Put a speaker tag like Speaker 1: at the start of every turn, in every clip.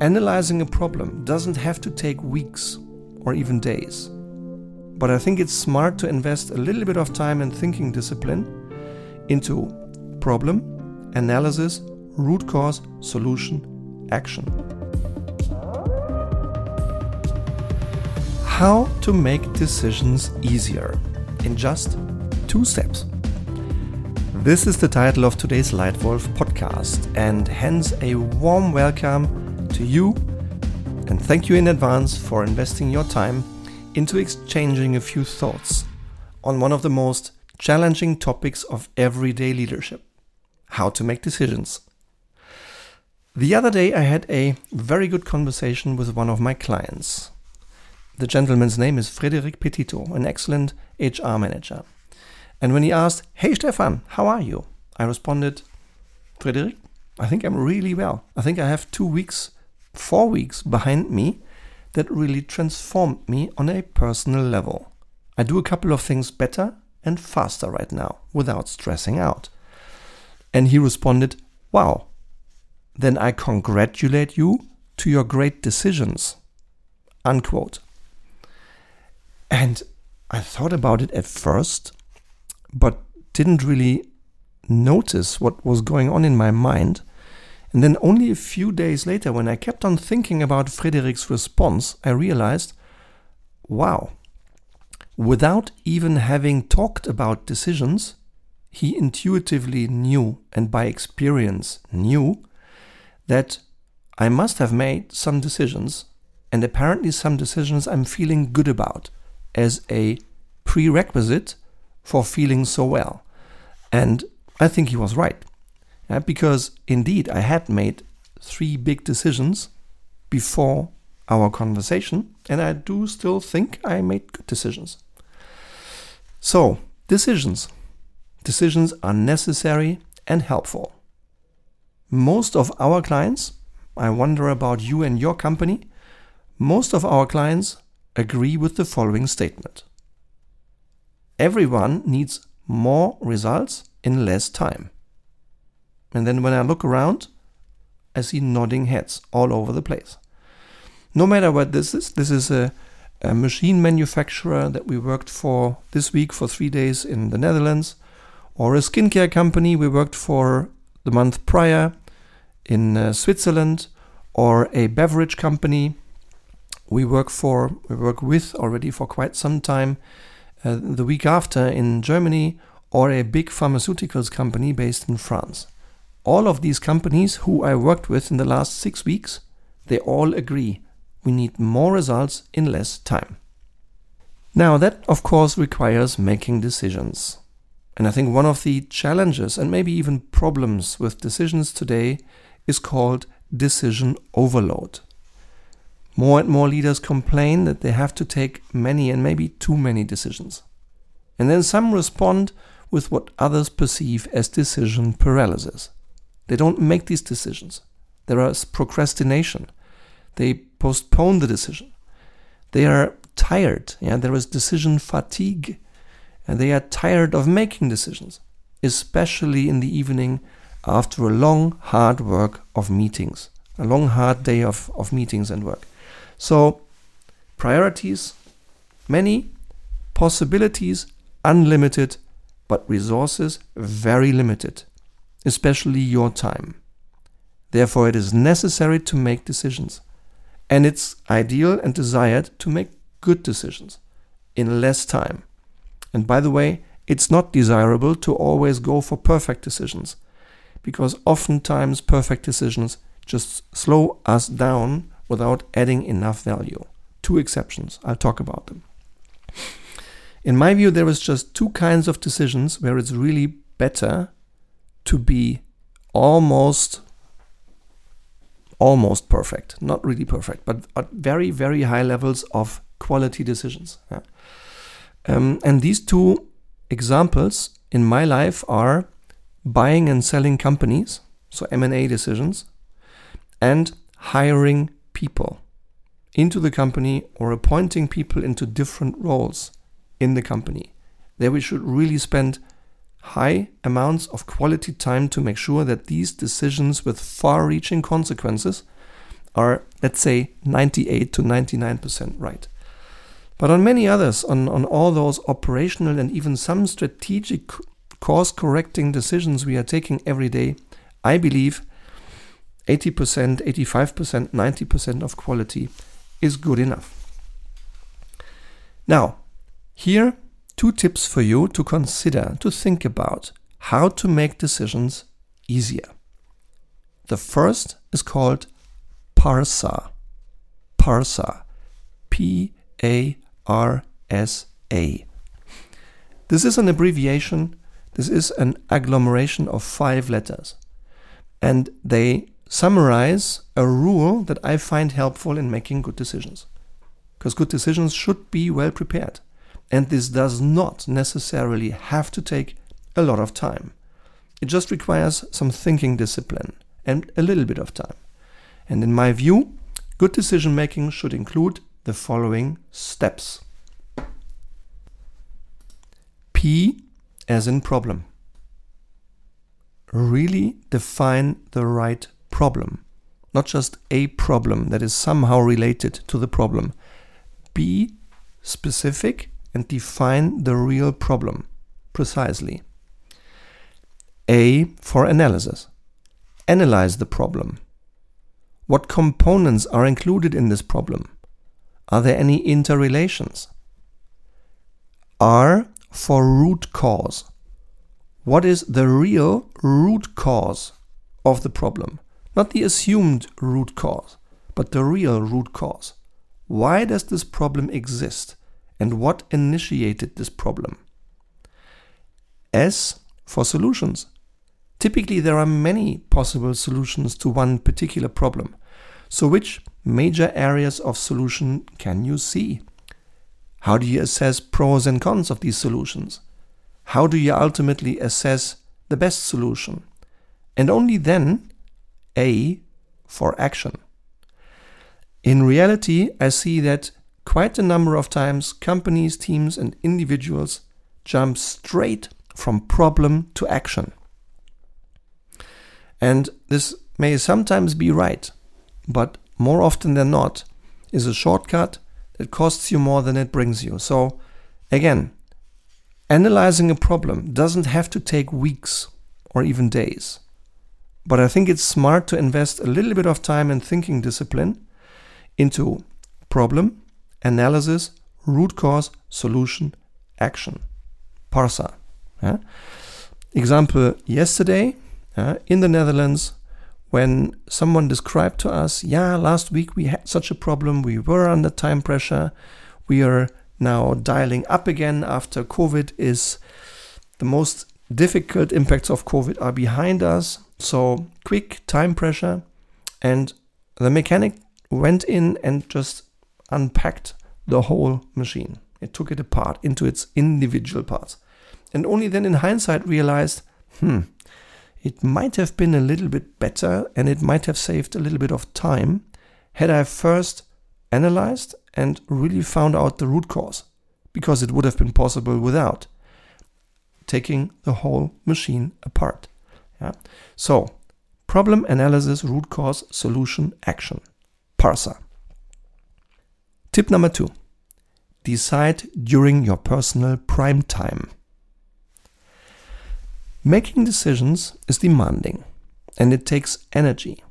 Speaker 1: analyzing a problem doesn't have to take weeks or even days. But I think it's smart to invest a little bit of time and thinking discipline into problem, analysis, root cause, solution, action. How to make decisions easier in just two steps. This is the title of today's Lightwolf podcast, and hence a warm welcome to you and thank you in advance for investing your time into exchanging a few thoughts on one of the most challenging topics of everyday leadership how to make decisions. The other day, I had a very good conversation with one of my clients. The gentleman's name is Frederic Petito, an excellent HR manager. And when he asked, Hey Stefan, how are you? I responded, Frederic, I think I'm really well. I think I have two weeks, four weeks behind me that really transformed me on a personal level. I do a couple of things better and faster right now without stressing out. And he responded, Wow, then I congratulate you to your great decisions. Unquote. And I thought about it at first, but didn't really notice what was going on in my mind. And then only a few days later, when I kept on thinking about Frederic's response, I realized wow, without even having talked about decisions, he intuitively knew and by experience knew that I must have made some decisions, and apparently some decisions I'm feeling good about as a prerequisite for feeling so well. And I think he was right. Yeah, because indeed, I had made three big decisions before our conversation, and I do still think I made good decisions. So, decisions. Decisions are necessary and helpful. Most of our clients, I wonder about you and your company, most of our clients agree with the following statement Everyone needs more results in less time. And then when I look around, I see nodding heads all over the place. No matter what this is, this is a, a machine manufacturer that we worked for this week for three days in the Netherlands, or a skincare company we worked for the month prior in uh, Switzerland, or a beverage company we work for, we work with already for quite some time, uh, the week after in Germany, or a big pharmaceuticals company based in France. All of these companies who I worked with in the last six weeks, they all agree we need more results in less time. Now, that of course requires making decisions. And I think one of the challenges and maybe even problems with decisions today is called decision overload. More and more leaders complain that they have to take many and maybe too many decisions. And then some respond with what others perceive as decision paralysis. They don't make these decisions. There is procrastination. They postpone the decision. They are tired. Yeah, there is decision fatigue. And they are tired of making decisions, especially in the evening after a long, hard work of meetings, a long, hard day of, of meetings and work. So, priorities, many, possibilities, unlimited, but resources very limited, especially your time. Therefore, it is necessary to make decisions. And it's ideal and desired to make good decisions in less time. And by the way, it's not desirable to always go for perfect decisions because oftentimes perfect decisions just slow us down without adding enough value. Two exceptions, I'll talk about them. In my view, there is just two kinds of decisions where it's really better to be almost almost perfect, not really perfect, but at very, very high levels of quality decisions. Yeah. Um, and these two examples in my life are buying and selling companies, so M&A decisions, and hiring people into the company or appointing people into different roles in the company. There we should really spend high amounts of quality time to make sure that these decisions with far reaching consequences are, let's say, 98 to 99% right. But on many others, on, on all those operational and even some strategic course correcting decisions we are taking every day, I believe 80%, 85%, 90% of quality is good enough. Now, here, two tips for you to consider, to think about how to make decisions easier. The first is called PARSA. PARSA. P A R S A. This is an abbreviation, this is an agglomeration of five letters. And they summarize a rule that I find helpful in making good decisions. Because good decisions should be well prepared. And this does not necessarily have to take a lot of time. It just requires some thinking discipline and a little bit of time. And in my view, good decision making should include the following steps P as in problem. Really define the right problem, not just a problem that is somehow related to the problem. Be specific and define the real problem precisely. A for analysis. Analyze the problem. What components are included in this problem? Are there any interrelations? R for root cause. What is the real root cause of the problem? Not the assumed root cause, but the real root cause. Why does this problem exist? And what initiated this problem? S for solutions. Typically, there are many possible solutions to one particular problem. So, which major areas of solution can you see? How do you assess pros and cons of these solutions? How do you ultimately assess the best solution? And only then, A for action. In reality, I see that quite a number of times companies, teams, and individuals jump straight from problem to action. And this may sometimes be right, but more often than not is a shortcut that costs you more than it brings you. So, again, analyzing a problem doesn't have to take weeks or even days. But I think it's smart to invest a little bit of time and thinking discipline into problem, analysis, root cause, solution, action. Parsa. Yeah? Example yesterday uh, in the Netherlands, when someone described to us, yeah, last week we had such a problem, we were under time pressure, we are now dialing up again after COVID is the most difficult impacts of COVID are behind us. So, quick time pressure. And the mechanic went in and just unpacked the whole machine. It took it apart into its individual parts. And only then in hindsight realized, hmm, it might have been a little bit better and it might have saved a little bit of time had I first analyzed and really found out the root cause, because it would have been possible without taking the whole machine apart. Yeah? So, problem analysis, root cause, solution, action. PARSA. Tip number two decide during your personal prime time. Making decisions is demanding and it takes energy.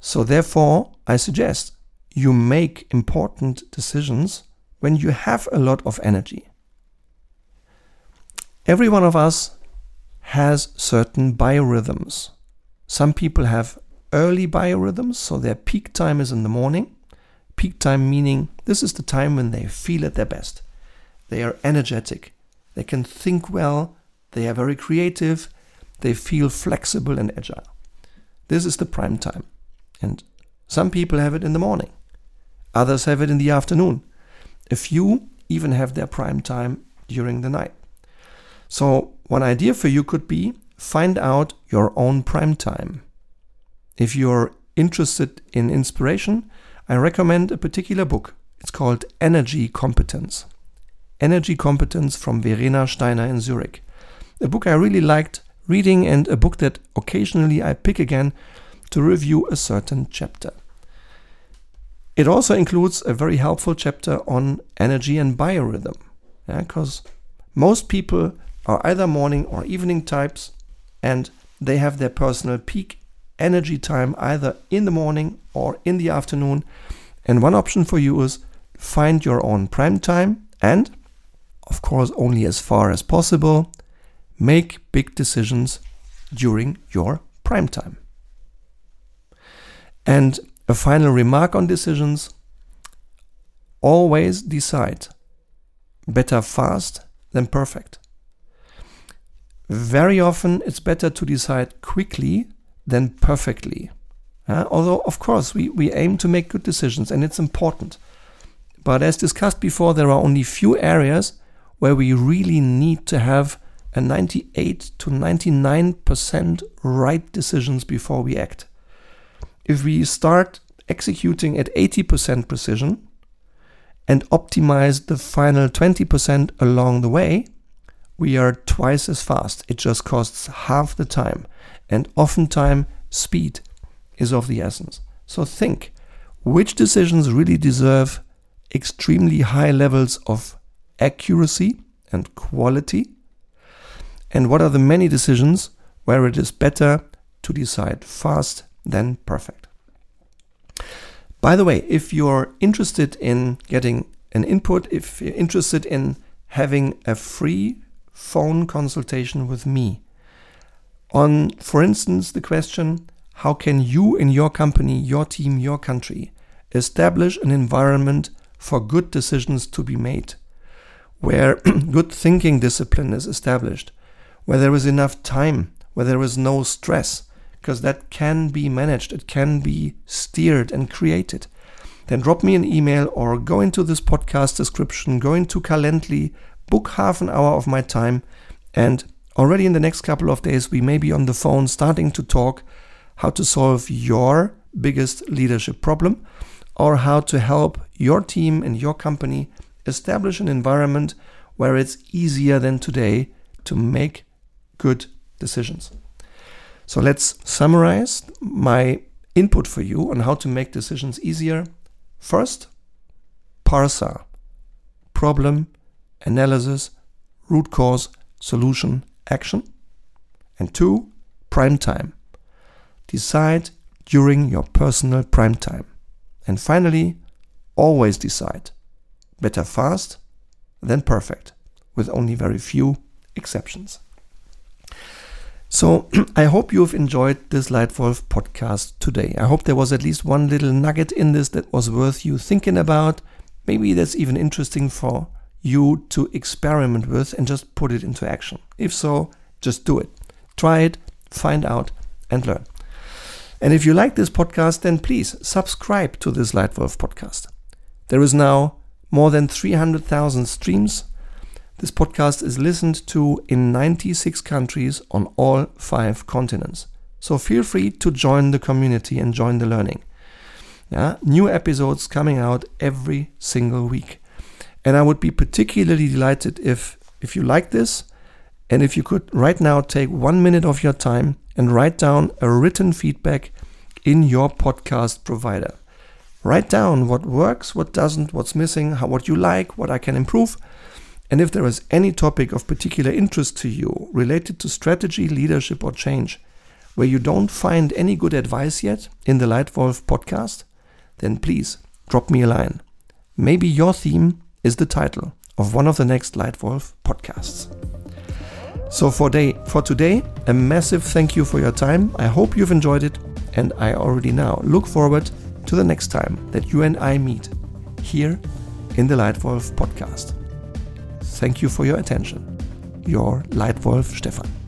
Speaker 1: So, therefore, I suggest you make important decisions when you have a lot of energy. Every one of us has certain biorhythms. Some people have early biorhythms, so their peak time is in the morning. Peak time meaning this is the time when they feel at their best. They are energetic, they can think well, they are very creative. They feel flexible and agile. This is the prime time. And some people have it in the morning. Others have it in the afternoon. A few even have their prime time during the night. So, one idea for you could be find out your own prime time. If you're interested in inspiration, I recommend a particular book. It's called Energy Competence. Energy Competence from Verena Steiner in Zurich a book I really liked reading and a book that occasionally I pick again to review a certain chapter. It also includes a very helpful chapter on energy and biorhythm, because yeah, most people are either morning or evening types, and they have their personal peak energy time either in the morning or in the afternoon. And one option for you is find your own prime time and, of course, only as far as possible, make big decisions during your prime time. And a final remark on decisions always decide better fast than perfect. Very often it's better to decide quickly than perfectly. Uh, although, of course, we, we aim to make good decisions and it's important. But as discussed before, there are only few areas where we really need to have a 98 to 99% right decisions before we act. If we start executing at 80% precision and optimize the final 20% along the way, we are twice as fast. It just costs half the time. And oftentimes, speed is of the essence. So think which decisions really deserve extremely high levels of accuracy and quality, and what are the many decisions where it is better to decide fast than perfect. By the way, if you're interested in getting an input, if you're interested in having a free phone consultation with me on, for instance, the question how can you in your company, your team, your country establish an environment for good decisions to be made, where good thinking discipline is established, where there is enough time, where there is no stress, because that can be managed, it can be steered and created. Then drop me an email or go into this podcast description, go into Calendly, book half an hour of my time, and already in the next couple of days, we may be on the phone starting to talk how to solve your biggest leadership problem or how to help your team and your company establish an environment where it's easier than today to make good decisions. So let's summarize my input for you on how to make decisions easier. First, PARSA problem, analysis, root cause, solution, action. And two, prime time Decide during your personal prime time. And finally, always decide. Better fast than perfect, with only very few exceptions. So, I hope you've enjoyed this Lightwolf podcast today. I hope there was at least one little nugget in this that was worth you thinking about. Maybe that's even interesting for you to experiment with and just put it into action. If so, just do it. Try it, find out, and learn. And if you like this podcast, then please subscribe to this Lightwolf podcast. There is now more than 300,000 streams. This podcast is listened to in 96 countries on all five continents. So feel free to join the community and join the learning. Yeah, new episodes coming out every single week. And I would be particularly delighted if if you like this and if you could right now take 1 minute of your time and write down a written feedback in your podcast provider. Write down what works, what doesn't, what's missing, how, what you like, what I can improve. And if there is any topic of particular interest to you related to strategy, leadership, or change, where you don't find any good advice yet in the Lightwolf podcast, then please drop me a line. Maybe your theme is the title of one of the next Lightwolf podcasts. So for day for today, a massive thank you for your time. I hope you've enjoyed it, and I already now look forward to the next time that you and I meet here in the Lightwolf podcast. Thank you for your attention. Your Lightwolf Stefan.